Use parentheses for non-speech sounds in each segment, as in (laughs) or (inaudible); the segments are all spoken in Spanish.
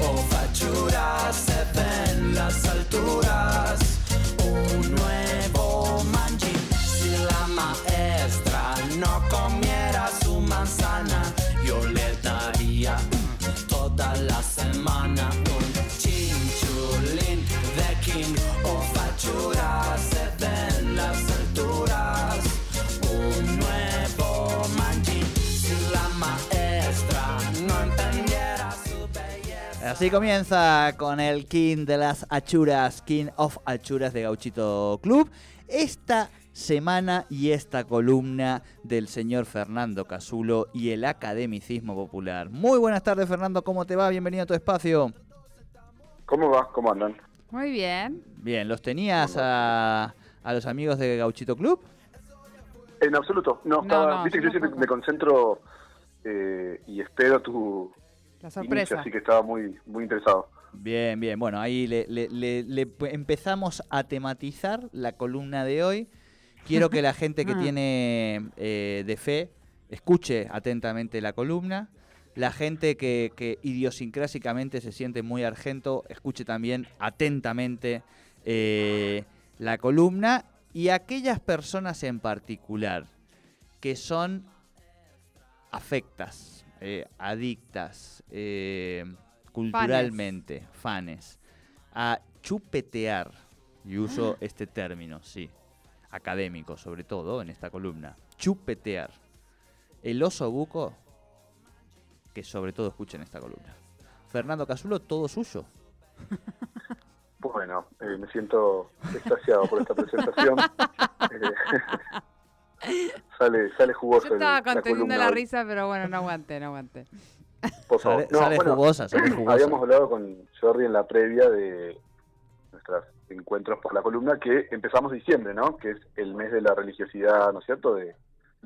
O fachuras se ven las alturas. Así comienza con el King de las Achuras, King of Achuras de Gauchito Club. Esta semana y esta columna del señor Fernando Casulo y el academicismo popular. Muy buenas tardes, Fernando, ¿cómo te va? Bienvenido a tu espacio. ¿Cómo va? ¿Cómo andan? Muy bien. Bien, ¿los tenías a, a los amigos de Gauchito Club? En absoluto. No, No, estaba, no, viste que yo siempre me concentro eh, y espero tu La inicio, sorpresa. así que estaba muy muy interesado. Bien, bien. Bueno, ahí le, le- le- empezamos a tematizar la columna de hoy. Quiero que la (laughs) gente que Ah. tiene eh, de fe escuche atentamente la columna. La gente que, que idiosincrásicamente se siente muy argento, escuche también atentamente eh, la columna. Y aquellas personas en particular que son afectas, eh, adictas, eh, culturalmente, fanes, a chupetear, y uso este término, sí, académico sobre todo en esta columna, chupetear, el oso buco, que sobre todo escuchen esta columna. Fernando Casulo, todo suyo. (laughs) Bueno, eh, me siento extasiado por esta presentación. (laughs) Sale sale jugoso Yo estaba la conteniendo la risa, pero bueno, no aguanté, no aguanté. por favor. Sale, No, sale bueno, jugosa, sale jugosa. Habíamos hablado con Jordi en la previa de nuestros encuentros por la columna que empezamos diciembre, ¿no? Que es el mes de la religiosidad, ¿no es cierto? De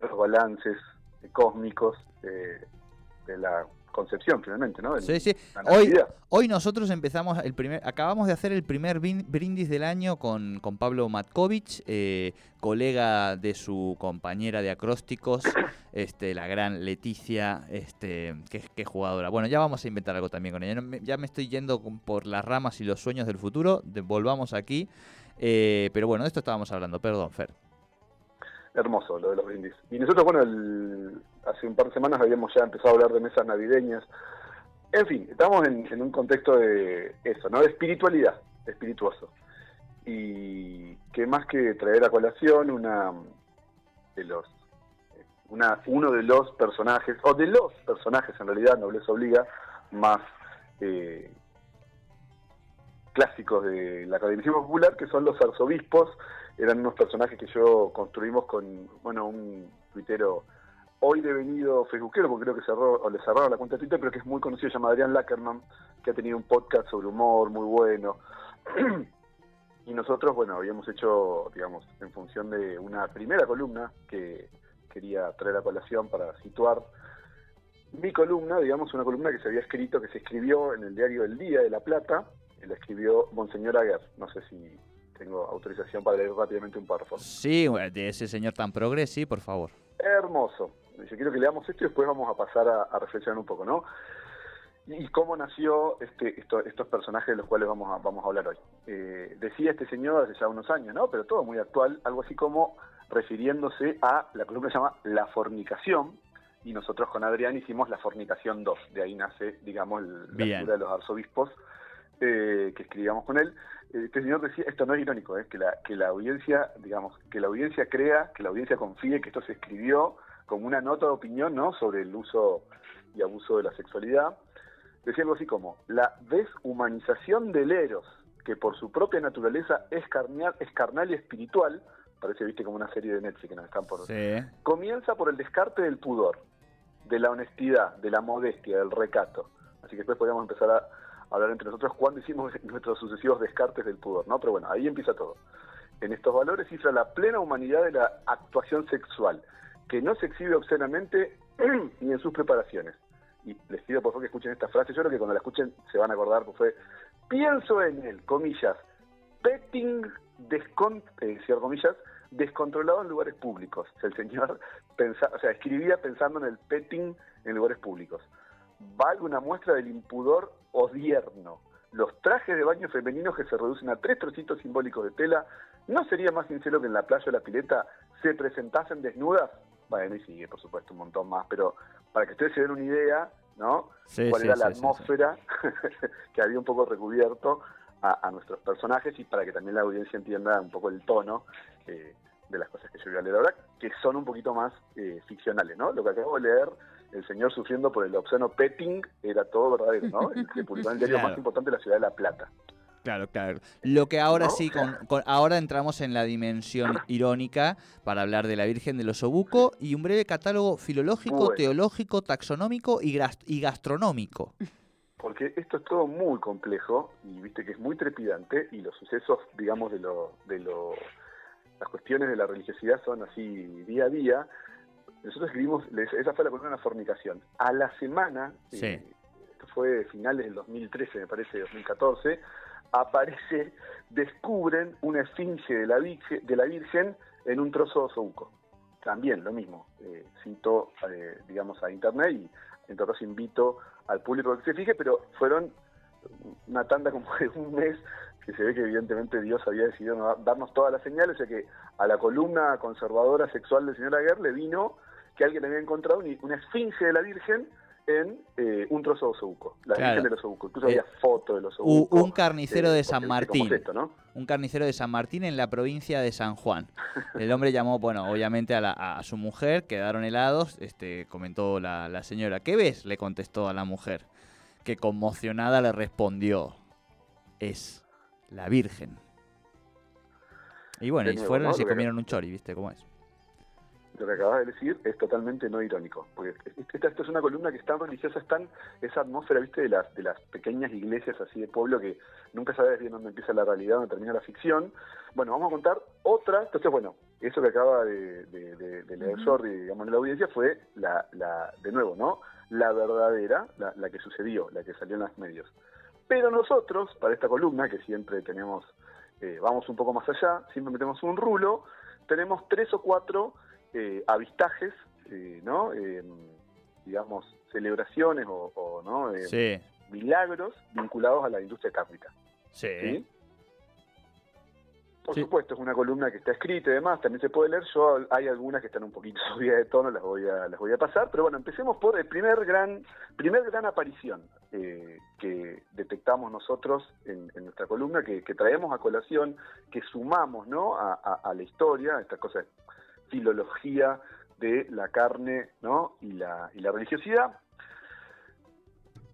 los balances cósmicos eh, de la concepción, finalmente, ¿no? Sí, sí. Hoy, nosotros empezamos el primer, acabamos de hacer el primer brindis del año con, con Pablo Matkovich, eh, colega de su compañera de acrósticos, (coughs) este, la gran Leticia, este, que, que jugadora. Bueno, ya vamos a inventar algo también con ella. Ya me estoy yendo por las ramas y los sueños del futuro. volvamos aquí. Eh, pero bueno, de esto estábamos hablando. Perdón, Fer. Hermoso lo de los brindis. Y nosotros, bueno, el- hace un par de semanas habíamos ya empezado a hablar de mesas navideñas. En fin, estamos en, en un contexto de eso, ¿no? De espiritualidad, espirituoso. Y que más que traer a colación una de los una, uno de los personajes, o de los personajes en realidad, no les obliga, más eh, clásicos del academicismo popular, que son los arzobispos, eran unos personajes que yo construimos con, bueno, un tuitero hoy devenido facebookero, porque creo que cerró, o le cerraron la cuenta de Twitter, pero que es muy conocido, se llama Adrián Lackerman, que ha tenido un podcast sobre humor muy bueno. (clears throat) y nosotros, bueno, habíamos hecho, digamos, en función de una primera columna que quería traer a colación para situar mi columna, digamos, una columna que se había escrito, que se escribió en el diario El Día de La Plata, la escribió Monseñor Aguer. No sé si tengo autorización para leer rápidamente un párrafo. Sí, de ese señor tan progres, sí, por favor. Hermoso. Yo quiero que leamos esto y después vamos a pasar a, a reflexionar un poco, ¿no? Y cómo nació este, esto- estos personajes de los cuales vamos a, vamos a hablar hoy. Eh, decía este señor hace ya unos años, ¿no? Pero todo muy actual, algo así como refiriéndose a, la columna se llama La fornicación, y nosotros con Adrián hicimos La fornicación 2, de ahí nace, digamos, el- la figura de los arzobispos eh, que escribíamos con él. Este señor decía, esto no es irónico, ¿eh? que, la, que la audiencia, digamos, que la audiencia crea, que la audiencia confíe que esto se escribió como una nota de opinión, ¿no? Sobre el uso y abuso de la sexualidad. Decía algo así como, la deshumanización del eros, que por su propia naturaleza es, carnal, es carnal y espiritual, parece, viste, como una serie de Netflix que nos están por... Sí. Comienza por el descarte del pudor. de la honestidad, de la modestia, del recato. Así que después podríamos empezar a hablar entre nosotros cuando hicimos (laughs) nuestros sucesivos descartes del pudor, ¿no? Pero bueno, ahí empieza todo. En estos valores cifra la plena humanidad de la actuación sexual, que no se exhibe obscenamente (clears throat) ni en sus preparaciones. Y les pido por favor que escuchen esta frase, yo creo que cuando la escuchen se van a acordar, pues fue, pienso en él, comillas, petting, descon eh, comillas, descontrolado en lugares públicos. El señor (laughs) pensa, o sea, escribía pensando en el petting en lugares públicos. Valga una muestra del impudor odierno. Los trajes de baño femeninos que se reducen a tres trocitos simbólicos de tela, ¿no sería más sincero que en la playa o la pileta se presentasen desnudas? Bueno, y sigue, por supuesto, un montón más, pero para que ustedes se den una idea, ¿no? Sí, ¿Cuál sí, era sí, la atmósfera (laughs) que había un poco recubierto a, a nuestros personajes y para que también la audiencia entienda un poco el tono eh, de las cosas que yo voy a leer ahora, que son un poquito más eh, ficcionales, ¿no? Lo que acabo de leer, el señor sufriendo por el obsceno petting, era todo verdadero, ¿no? El que publicó en el diario (laughs) Claro. más importante de la ciudad de La Plata. Claro, claro. Lo que ahora ¿No? sí, con, con- ahora entramos en la dimensión (laughs) irónica para hablar de la Virgen del Osobuco y un breve catálogo filológico, Bueno. teológico, taxonómico y, y gastronómico. Porque esto es todo muy complejo y viste que es muy trepidante y los sucesos, digamos, de lo, de lo, las cuestiones de la religiosidad son así día a día. Nosotros escribimos, esa fue la columna de la fornicación. A la semana, Sí. eh, esto fue finales del 2013, me parece, 2014, aparece, descubren una esfinge de la, virgen, de la Virgen en un trozo de osobuco. También lo mismo, eh, cito, eh, digamos, a internet y en todo caso invito al público que se fije, pero fueron una tanda como de un mes que se ve que evidentemente Dios había decidido no- darnos todas las señales, o sea que a la columna conservadora sexual del señor Aguer le vino que alguien había encontrado un- una esfinge de la Virgen en eh, un trozo de osobuco, la Claro. Virgen del osobuco, incluso Eh, había foto del osobuco. un carnicero eh, de San porque, ¿viste cómo es Martín. esto, ¿no? Un carnicero de San Martín en la provincia de San Juan. (laughs) El hombre llamó, bueno, obviamente a, la- a su mujer, quedaron helados, este, comentó la, la señora, ¿qué ves? Le contestó a la mujer, que conmocionada le respondió, es la Virgen. Y bueno, y fueron ¿no? y se comieron un chori, ¿viste cómo es? Lo que acabas de decir es totalmente no irónico, porque esta, esta es una columna que es tan religiosa, es tan esa atmósfera, viste, de las de las pequeñas iglesias así de pueblo que nunca sabes bien dónde empieza la realidad, dónde termina la ficción. Bueno, vamos a contar otra, entonces bueno, eso que acaba de, de- de- de leer. Jordi, digamos, en la audiencia fue la, la, de nuevo, ¿no? La verdadera, la, la que sucedió, la que salió en los medios. Pero nosotros, para esta columna, que siempre tenemos, eh, vamos un poco más allá, siempre metemos un rulo, tenemos tres o cuatro eh, avistajes, eh, ¿no? Eh, digamos, celebraciones o, o, ¿no? Eh, Sí, milagros vinculados a la industria cárnica. sí. ¿sí? Por Sí. supuesto, es una columna que está escrita y demás, también se puede leer. Yo hay algunas que están un poquito (laughs) subidas de tono, las voy a, las voy a pasar. Pero bueno, empecemos por el primer gran, primer gran aparición eh, que detectamos nosotros en, en nuestra columna, que, que traemos a colación, que sumamos ¿no? a, a- a la historia, estas cosas, filología de la carne ¿no? y, la, y la religiosidad.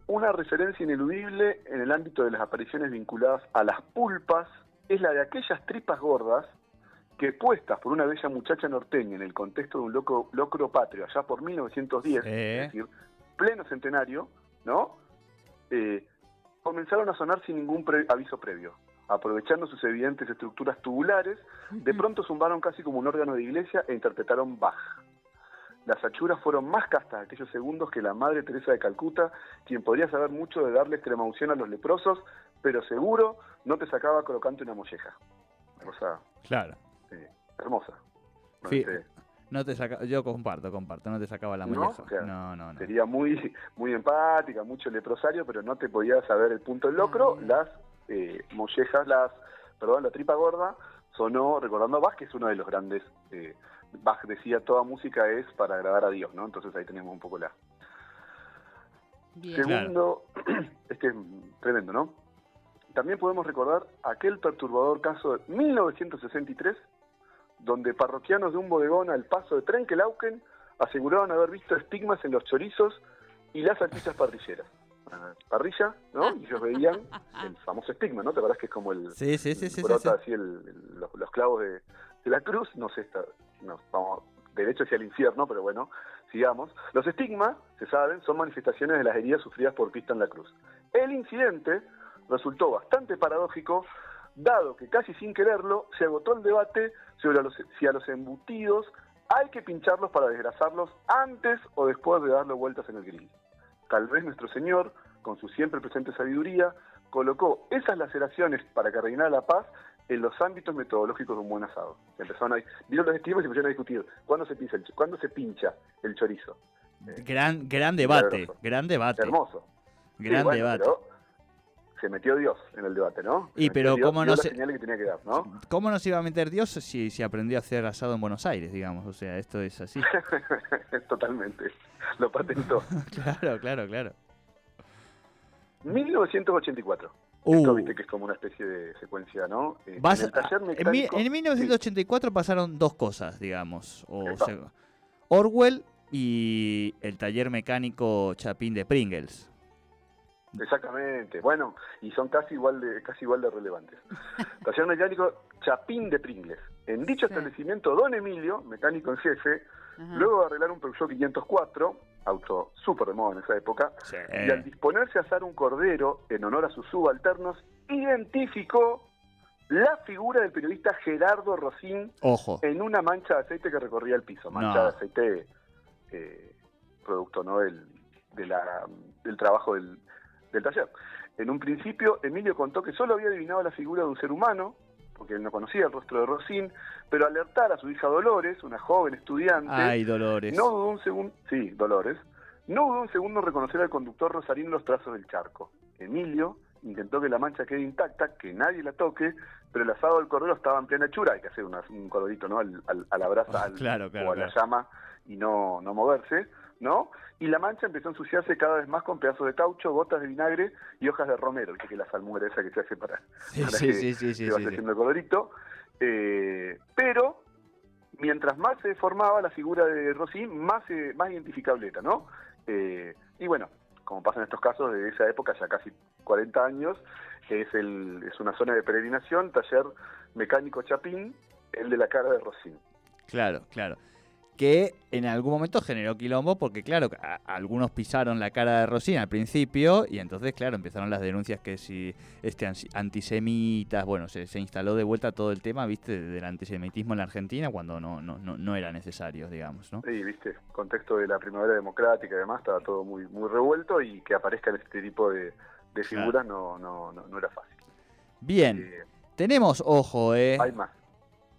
Una referencia ineludible en el ámbito de las apariciones vinculadas a las pulpas es la de aquellas tripas gordas que puestas por una bella muchacha norteña en el contexto de un loco, locro patrio allá por 1910, Sí. es decir, pleno centenario, ¿no? Eh, comenzaron a sonar sin ningún pre- aviso previo. Aprovechando sus evidentes estructuras tubulares, de pronto zumbaron casi como un órgano de iglesia e interpretaron Bach. Las achuras fueron más castas aquellos segundos que la Madre Teresa de Calcuta, quien podría saber mucho de darle extrema unción a los leprosos, pero seguro no te sacaba colocante una molleja. Cosa Claro. eh, hermosa. No Sí. sé, No te saca, yo comparto, comparto, no te sacaba la ¿No? molleja. No, no, no. sería muy muy empática, mucho leprosario, pero no te podía saber el punto del locro. Las eh, mollejas, las, perdón, la tripa gorda sonó recordando a Bach, que es uno de los grandes. eh, Bach decía toda música es para agradar a Dios, ¿no? Entonces ahí tenemos un poco la. Bien. Claro. (clears throat) Segundo, este es tremendo, ¿no? También podemos recordar aquel perturbador caso de 1963, donde parroquianos de un bodegón al paso de Trenkelauken aseguraron haber visto estigmas en los chorizos y las salchichas parrilleras. Parrilla, ¿no? Y ellos veían (laughs) el famoso estigma, ¿no? ¿Te acuerdas que es como el, Sí, sí, sí, sí, sí, brota sí. así el- el- los, los clavos de, de la cruz? No sé, está, no, vamos, derecho hacia el infierno, pero bueno, sigamos. Los estigmas, se saben, son manifestaciones de las heridas sufridas por Pista en la cruz. El incidente resultó bastante paradójico, dado que casi sin quererlo se agotó el debate sobre los- si a los embutidos hay que pincharlos para desgrasarlos antes o después de darle vueltas en el grill. Tal vez nuestro Señor, con su siempre presente sabiduría, colocó esas laceraciones para que reinara la paz en los ámbitos metodológicos de un buen asado. Empezaron a, vieron los estigmas y empezaron a discutir cuándo se pincha el, cuándo se pincha el chorizo. Gran, gran debate, milagroso. gran debate. Hermoso. Gran Sí, bueno, debate. pero se metió Dios en el debate, ¿no? Se Y pero Dios, cómo no se- señales que tenía que dar, ¿no? ¿Cómo no se iba a meter Dios si, si aprendió a hacer asado en Buenos Aires, digamos? O sea, esto es así. (laughs) Totalmente. Lo patentó. (laughs) claro, claro, claro. 1984. Uh. Esto viste que es como una especie de secuencia, ¿no? Eh, Vas en el taller a- en, mi- mecánico- en 1984 pasaron dos cosas, digamos. O Epa. sea, Orwell y el taller mecánico Chapín de Pringles. Exactamente. Bueno, y son casi igual de casi igual de relevantes. (laughs) Taller mecánico Chapín de Pringles. En dicho Sí. establecimiento, Don Emilio, mecánico en jefe, Ajá. luego de arreglar un Peugeot 504, auto súper de moda en esa época, y al disponerse a asar un cordero en honor a sus subalternos, identificó la figura del periodista Gerardo Rosín Ojo. en una mancha de aceite que recorría el piso. Mancha No. de aceite, eh, producto ¿no? del, de la- del trabajo del, del taller. En un principio, Emilio contó que solo había adivinado la figura de un ser humano, porque él no conocía el rostro de Rosín, pero al alertar a su hija Dolores, una joven estudiante, Ay, Dolores. no dudó un segundo, sí, Dolores, no dudó un segundo en reconocer al conductor rosarín en los trazos del charco. Emilio intentó que la mancha quede intacta, que nadie la toque, pero el asado del cordero estaba en plena hechura, hay que hacer una- un corderito, ¿no? Al, al- a la brasa al- (laughs) claro, claro, o a la llama y no, no moverse, ¿no? Y la mancha empezó a ensuciarse cada vez más con pedazos de caucho, gotas de vinagre y hojas de romero, viste que la salmuera esa que se hace para, Sí, para sí, que sí, sí, sí, haciendo colorito. Eh, pero mientras más se deformaba la figura de Rosín, más, eh, más identificable era, ¿no? Eh, y bueno, como pasa en estos casos de esa época, ya casi 40 años, es, el, es una zona de peregrinación, taller mecánico Chapín, el de la cara de Rosín. Claro, claro. Que en algún momento generó quilombo porque, claro, a- algunos pisaron la cara de Rosín al principio y entonces, claro, empezaron las denuncias que si este antisemitas, bueno, se, se instaló de vuelta todo el tema, viste, del antisemitismo en la Argentina cuando no, no, no, no era necesario, digamos, ¿no? Sí, viste, contexto de la primavera democrática y demás, estaba todo muy, muy revuelto y que aparezcan este tipo de, de figuras no, no, no, no era fácil. Bien, Eh, tenemos ojo, ¿eh? hay más,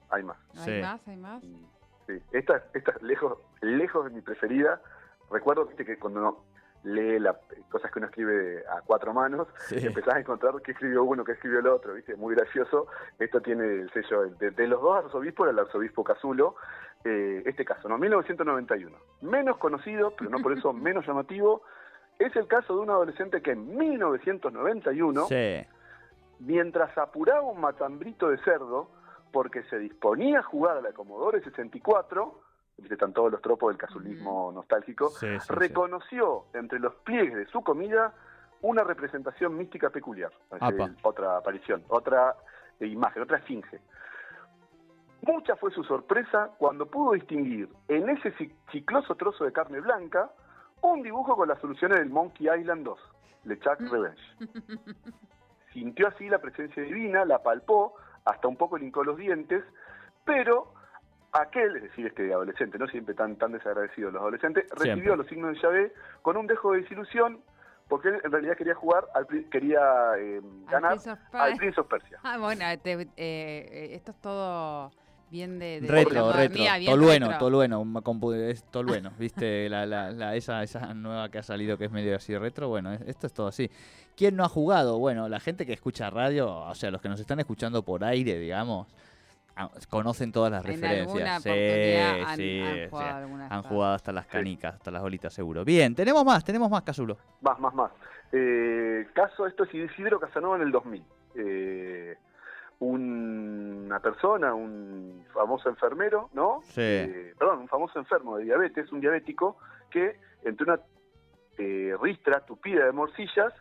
hay más. ¿Hay Sí. más? ¿Hay más? Y, Sí, esta, esta es lejos, lejos de mi preferida. Recuerdo viste, que cuando uno lee las cosas que uno escribe a cuatro manos, Sí. empezás a encontrar qué escribió uno, qué escribió el otro, ¿viste? Muy gracioso. Esto tiene el sello de, de los dos arzobispos, el arzobispo Casulo, eh, este caso, ¿no? 1991. Menos conocido, pero no por eso (laughs) menos llamativo, es el caso de un adolescente que en 1991 Sí. mientras apuraba un matambrito de cerdo, porque se disponía a jugar a la Commodore 64, viste, están todos los tropos del casulismo nostálgico, Sí, sí, sí. reconoció entre los pliegues de su comida una representación mística peculiar. Decir, otra aparición, otra imagen, otra esfinge. Mucha fue su sorpresa cuando pudo distinguir en ese chicloso trozo de carne blanca un dibujo con las soluciones del Monkey Island 2, LeChuck Revenge. Sintió así la presencia divina, la palpó, hasta un poco lincó los dientes, pero aquel, es decir, este adolescente, no siempre tan, tan desagradecido los adolescentes, recibió Siempre. los signos de llave con un dejo de desilusión, porque él en realidad quería jugar, al, quería eh, ganar Prince al. Prince of Persia. Ah, bueno, te- eh, eh, esto es todo bien de, de Retro, la retro, tolueno, retro. tolueno, es tolueno, viste, (laughs) la, la, la- esa, esa nueva que ha salido que es medio así retro, bueno, es- esto es todo así. ¿Quién no ha jugado? Bueno, la gente que escucha radio, o sea, los que nos están escuchando por aire, digamos, ah, conocen todas las En referencias. Sí, han, sí, han sí. jugado alguna Han jugado hasta las canicas, hasta las bolitas seguro. Bien, tenemos más, tenemos más, Casulo. Más, más, más. Eh, caso, esto es Isidro Casanova en el 2000. Eh, una persona, un famoso enfermero, ¿no? Sí. Eh, perdón, un famoso enfermo de diabetes, un diabético, que entre una eh, ristra tupida de morcillas,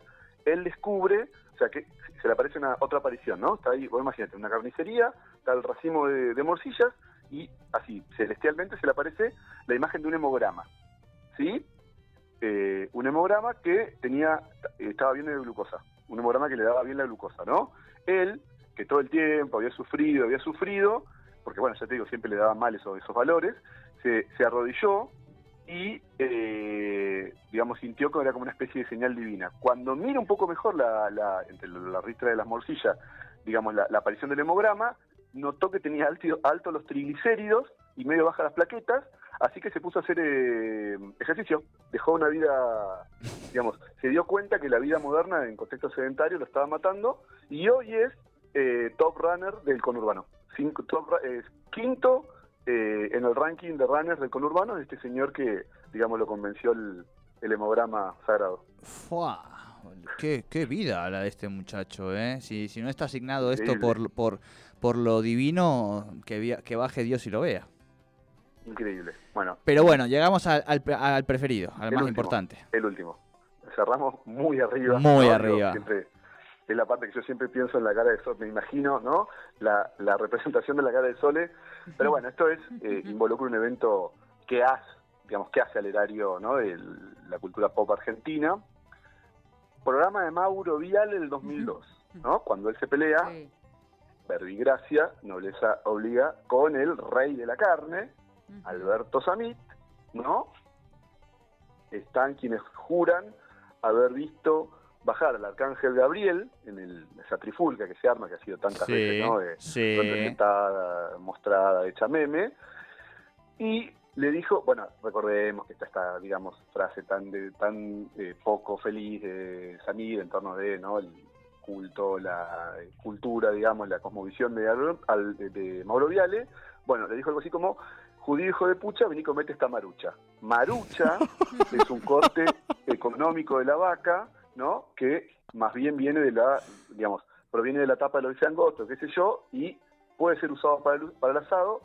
él descubre, o sea, que se le aparece una otra aparición, ¿no? Está ahí, vos imagínate, una carnicería, está el racimo de, de morcillas, y así, celestialmente se le aparece la imagen de un hemograma. ¿Sí? Eh, un hemograma que tenía, estaba bien de glucosa, un hemograma que le daba bien la glucosa, ¿no? Él, que todo el tiempo había sufrido, había sufrido, porque bueno, ya te digo, siempre le daban mal esos, esos valores, se, arrodilló y, eh, digamos, sintió que era como una especie de señal divina. Cuando mira un poco mejor la, la, entre la ristra de las morcillas, digamos, la, aparición del hemograma, notó que tenía alto, alto los triglicéridos y medio bajas las plaquetas, así que se puso a hacer eh, ejercicio, dejó una vida, digamos, se dio cuenta que la vida moderna en contexto sedentario lo estaba matando y hoy es eh, top runner del conurbano. Cinco, top, eh, quinto eh, en el ranking de runners del conurbano este señor que, digamos, lo convenció el, el hemograma sagrado. Fua, Qué, qué vida la de este muchacho, ¿eh? Si, si no está asignado esto Increíble. por, por, por lo divino, que, via- que baje Dios y lo vea. Increíble. Bueno, Pero bueno, llegamos al, al pre- al preferido, al más último. importante. el último. Cerramos muy arriba. Muy arriba. siempre- es la parte que yo siempre pienso en la cara de Sol, me imagino, ¿no? La, la representación de la cara de Sole. Pero bueno, esto es, eh, involucra un evento que hace, digamos, que hace al erario, ¿no? De la cultura pop argentina. Programa de Mauro Vial el 2002, ¿no? Cuando él se pelea, verbigracia, nobleza obliga, con el rey de la carne. Alberto Samit, ¿no? Están quienes juran haber visto bajar al arcángel Gabriel en el, esa trifulca que se arma, que ha sido tantas Sí, veces, ¿no? De, sí. representada, mostrada, hecha meme. Y le dijo, bueno, recordemos que está esta, digamos, frase tan de, tan eh, poco feliz de Samir en torno de, ¿no? El culto, la eh, cultura, digamos, la cosmovisión de, Al- de, de Mauro Viale. Bueno, le dijo algo así como, judío hijo de pucha, vení y comete esta marucha. Marucha (laughs) es un corte económico de la vaca, ¿no? Que más bien viene de la, digamos, proviene de la tapa de los angosto, qué sé yo, y puede ser usado para el, para el asado.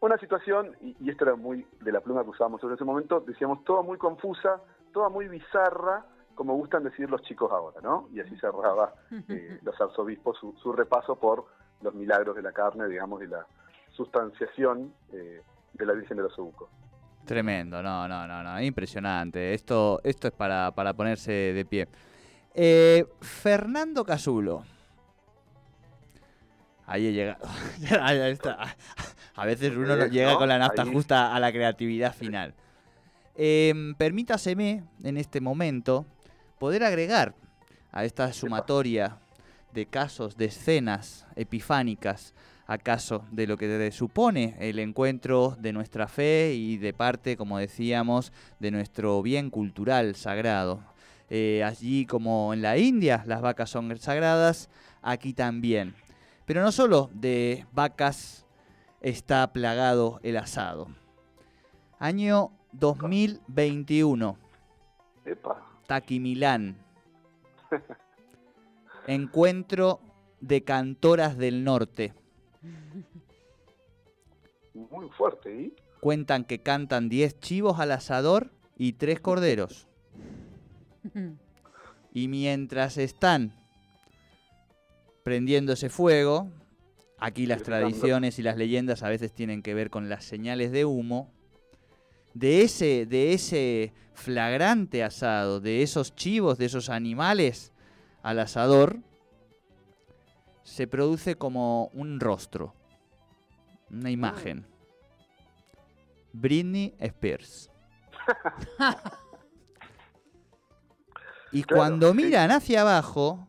Una situación, y, y esto era muy de la pluma que usábamos en ese momento, decíamos, toda muy confusa, toda muy bizarra, como gustan decir los chicos ahora, ¿no? Y así cerraba eh, (laughs) los arzobispos su, su repaso por los milagros de la carne, digamos, y la sustanciación eh, de la Virgen de los Obucos. Tremendo, no, no, no, no, impresionante. Esto, esto es para, para ponerse de pie. Eh, Fernando Casulo. Ahí he llegado. (laughs) A veces uno no Eh, llega con la nafta justa a la creatividad final. Em, permítaseme en este momento poder agregar a esta sumatoria de casos, de escenas epifánicas, acaso de lo que supone el encuentro de nuestra fe y de parte, como decíamos, de nuestro bien cultural sagrado. Eh, allí como en la India las vacas son sagradas, aquí también. Pero no solo de vacas está plagado el asado. Año 2021, Epa, Taquimilán. Encuentro de cantoras del norte. muy fuerte, ¿y? Cuentan que cantan 10 chivos al asador y 3 corderos. Y mientras están prendiéndose fuego, aquí las tradiciones y las leyendas a veces tienen que ver con las señales de humo. De ese, de ese flagrante asado, de esos chivos, de esos animales al asador, se produce como un rostro, una imagen. Britney Spears. (laughs) y Claro, cuando sí. miran hacia abajo,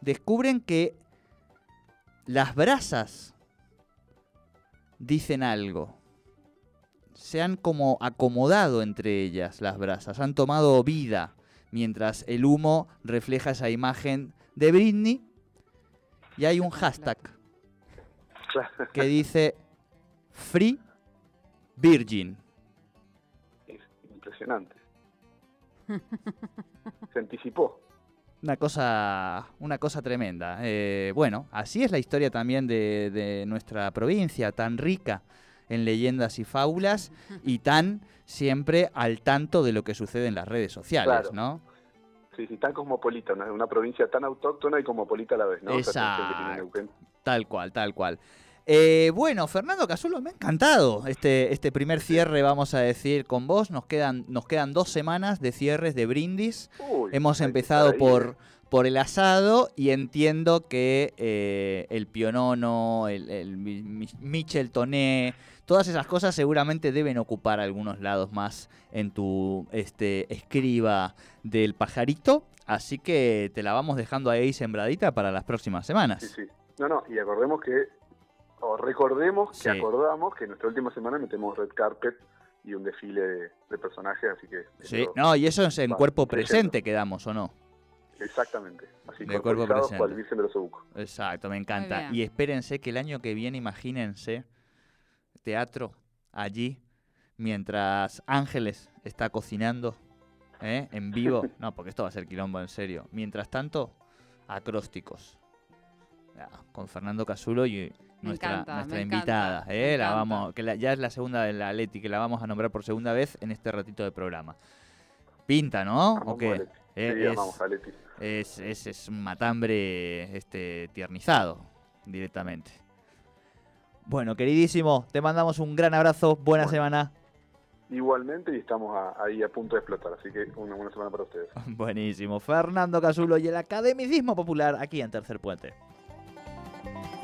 descubren que las brasas dicen algo. Se han como acomodado entre ellas las brasas, han tomado vida, mientras el humo refleja esa imagen de Britney. Y hay un hashtag que dice Free Virgin. es impresionante. (laughs) Se anticipó. Una cosa, una cosa tremenda. Eh, bueno, así es la historia también de, de nuestra provincia, tan rica en leyendas y fábulas y (laughs) tan siempre al tanto de lo que sucede en las redes sociales, Claro. ¿no? Sí, sí, tan cosmopolita, una, una provincia tan autóctona y cosmopolita a la vez, ¿no? Exacto. Tal cual, tal cual. Eh, bueno, Fernando Casulo, me ha encantado este, este primer cierre, vamos a decir, con vos. Nos quedan, nos quedan dos semanas de cierres de brindis. Uy, Hemos empezado por, ¿eh? por el asado y entiendo que eh, el pionono, el, el mi- mi- Michel Toné, todas esas cosas seguramente deben ocupar algunos lados más en tu este, escriba del pajarito. Así que te la vamos dejando ahí sembradita para las próximas semanas. Sí, sí. No, no, y acordemos que, o recordemos que Sí. acordamos que en nuestra última semana metemos red carpet y un desfile de, de personajes, así que... Sí, no, y eso es en Va, cuerpo presente quedamos, ¿o no? Exactamente. Así De cuerpo presente. cual Virgen de los Obucos. Exacto, me encanta. Y espérense que el año que viene, imagínense, teatro allí, mientras Ángeles está cocinando, ¿eh? en vivo. (laughs) No, porque esto va a ser quilombo en serio. Mientras tanto, acrósticos. Con Fernando Casulo y Me nuestra, encanta, nuestra me invitada. encanta, ¿eh? La vamos, que la- ya es la segunda de la Leti, que la vamos a nombrar por segunda vez en este ratito de programa. Pinta, ¿no? ¿O qué? Eh, Sí, es- amamos a Leti. es, es, es un matambre este, tiernizado directamente. Bueno, queridísimo, te mandamos un gran abrazo, buena Bueno. semana. Igualmente, y estamos a- ahí a punto de explotar, así que una buena semana para ustedes. (laughs) Buenísimo. Fernando Casulo y el academicismo popular aquí en Tercer Puente. Thank you.